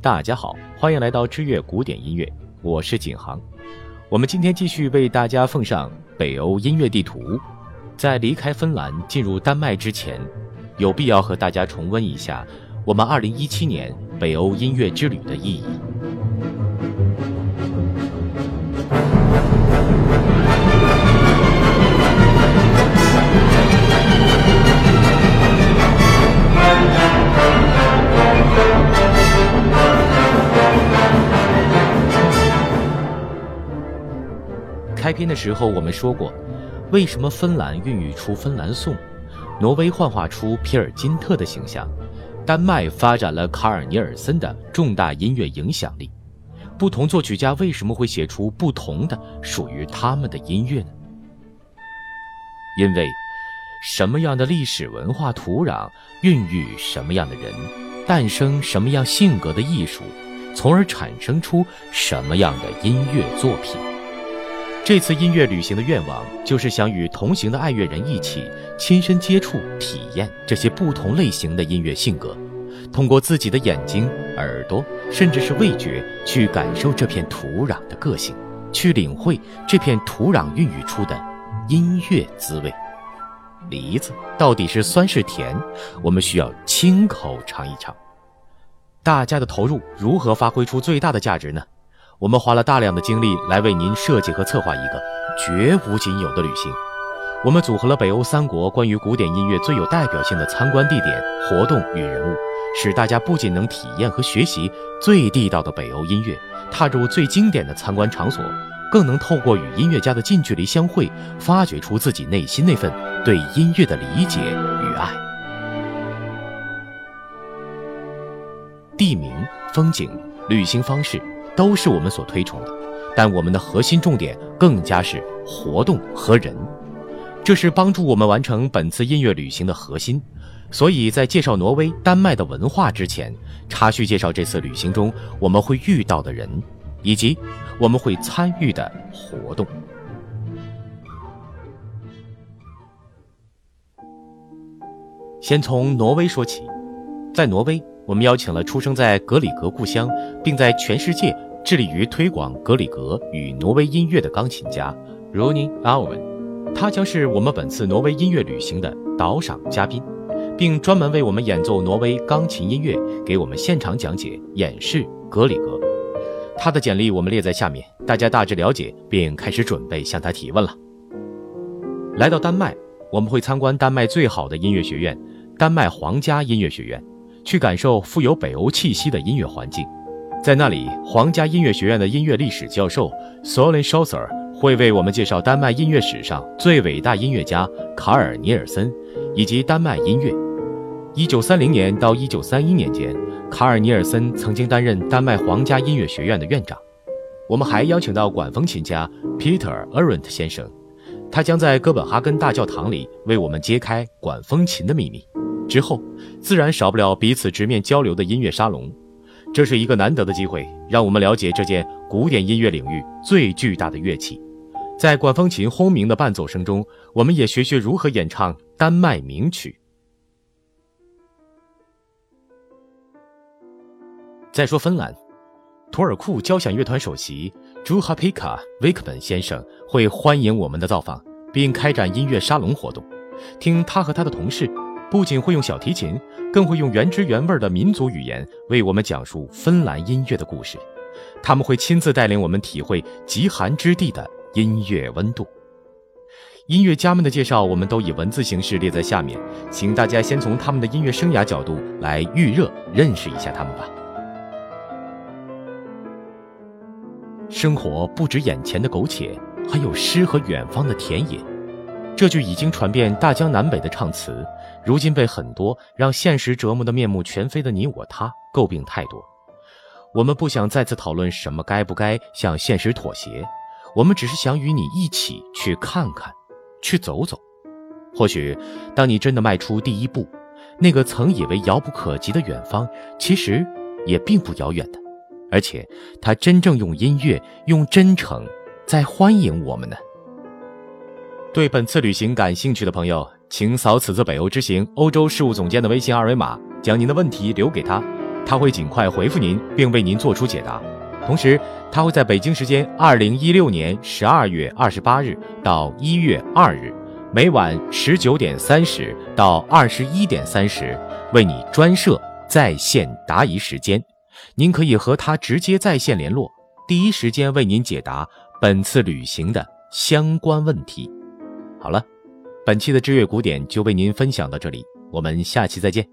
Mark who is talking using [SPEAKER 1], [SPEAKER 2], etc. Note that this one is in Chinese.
[SPEAKER 1] 大家好，欢迎来到知乐古典音乐，我是景航。我们今天继续为大家奉上北欧音乐地图。在离开芬兰进入丹麦之前，有必要和大家重温一下我们2017年北欧音乐之旅的意义。篇的时候我们说过，为什么芬兰孕育出芬兰颂，挪威幻化出皮尔金特的形象，丹麦发展了卡尔尼尔森的重大音乐影响力？不同作曲家为什么会写出不同的属于他们的音乐呢？因为，什么样的历史文化土壤孕育什么样的人，诞生什么样性格的艺术，从而产生出什么样的音乐作品。这次音乐旅行的愿望，就是想与同行的爱乐人一起亲身接触、体验这些不同类型的音乐性格，通过自己的眼睛、耳朵，甚至是味觉，去感受这片土壤的个性，去领会这片土壤孕育出的音乐滋味。梨子到底是酸是甜，我们需要亲口尝一尝。大家的投入如何发挥出最大的价值呢？我们花了大量的精力来为您设计和策划一个绝无仅有的旅行。我们组合了北欧三国关于古典音乐最有代表性的参观地点、活动与人物，使大家不仅能体验和学习最地道的北欧音乐，踏入最经典的参观场所，更能透过与音乐家的近距离相会，发掘出自己内心那份对音乐的理解与爱。地名、风景、旅行方式。都是我们所推崇的，但我们的核心重点更加是活动和人，这是帮助我们完成本次音乐旅行的核心。所以在介绍挪威、丹麦的文化之前，插叙介绍这次旅行中我们会遇到的人，以及我们会参与的活动。先从挪威说起，在挪威，我们邀请了出生在格里格故乡，并在全世界。致力于推广格里格与挪威音乐的钢琴家 Ronny Alven，他将是我们本次挪威音乐旅行的导赏嘉宾，并专门为我们演奏挪威钢琴音乐，给我们现场讲解演示格里格。他的简历我们列在下面，大家大致了解并开始准备向他提问了。来到丹麦，我们会参观丹麦最好的音乐学院——丹麦皇家音乐学院，去感受富有北欧气息的音乐环境。在那里，皇家音乐学院的音乐历史教授 Solen Scholzer 会为我们介绍丹麦音乐史上最伟大音乐家卡尔尼尔森以及丹麦音乐。一九三零年到一九三一年间，卡尔尼尔森曾经担任丹麦皇家音乐学院的院长。我们还邀请到管风琴家 Peter Arendt 先生，他将在哥本哈根大教堂里为我们揭开管风琴的秘密。之后，自然少不了彼此直面交流的音乐沙龙。这是一个难得的机会，让我们了解这件古典音乐领域最巨大的乐器。在管风琴轰鸣的伴奏声中，我们也学学如何演唱丹麦名曲。再说芬兰，图尔库交响乐团首席朱哈皮卡·维克本先生会欢迎我们的造访，并开展音乐沙龙活动，听他和他的同事。不仅会用小提琴，更会用原汁原味的民族语言为我们讲述芬兰音乐的故事。他们会亲自带领我们体会极寒之地的音乐温度。音乐家们的介绍，我们都以文字形式列在下面，请大家先从他们的音乐生涯角度来预热，认识一下他们吧。生活不止眼前的苟且，还有诗和远方的田野。这句已经传遍大江南北的唱词。如今被很多让现实折磨的面目全非的你我他诟病太多，我们不想再次讨论什么该不该向现实妥协，我们只是想与你一起去看看，去走走。或许，当你真的迈出第一步，那个曾以为遥不可及的远方，其实也并不遥远的，而且他真正用音乐、用真诚在欢迎我们呢。对本次旅行感兴趣的朋友。请扫此次北欧之行欧洲事务总监的微信二维码，将您的问题留给他，他会尽快回复您，并为您做出解答。同时，他会在北京时间二零一六年十二月二十八日到一月二日，每晚十九点三十到二十一点三十，为你专设在线答疑时间。您可以和他直接在线联络，第一时间为您解答本次旅行的相关问题。好了，本期的知乐古典就为您分享到这里，我们下期再见。